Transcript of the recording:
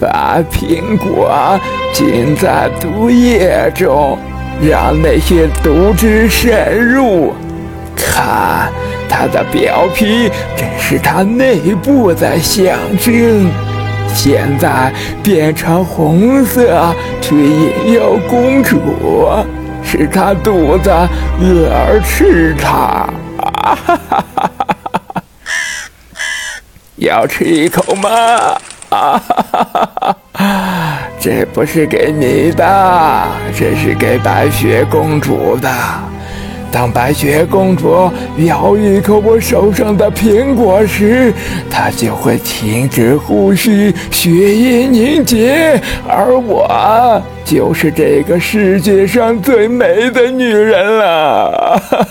把苹果浸在毒液中，让那些毒汁渗入。看，它的表皮正是它内部的象征。现在变成红色，去引诱公主，使她肚子饿而吃它。啊哈哈哈哈！要吃一口吗？啊哈哈哈！这不是给你的，这是给白雪公主的。当白雪公主咬一口我手上的苹果时，她就会停止呼吸，血液凝结，而我就是这个世界上最美的女人了。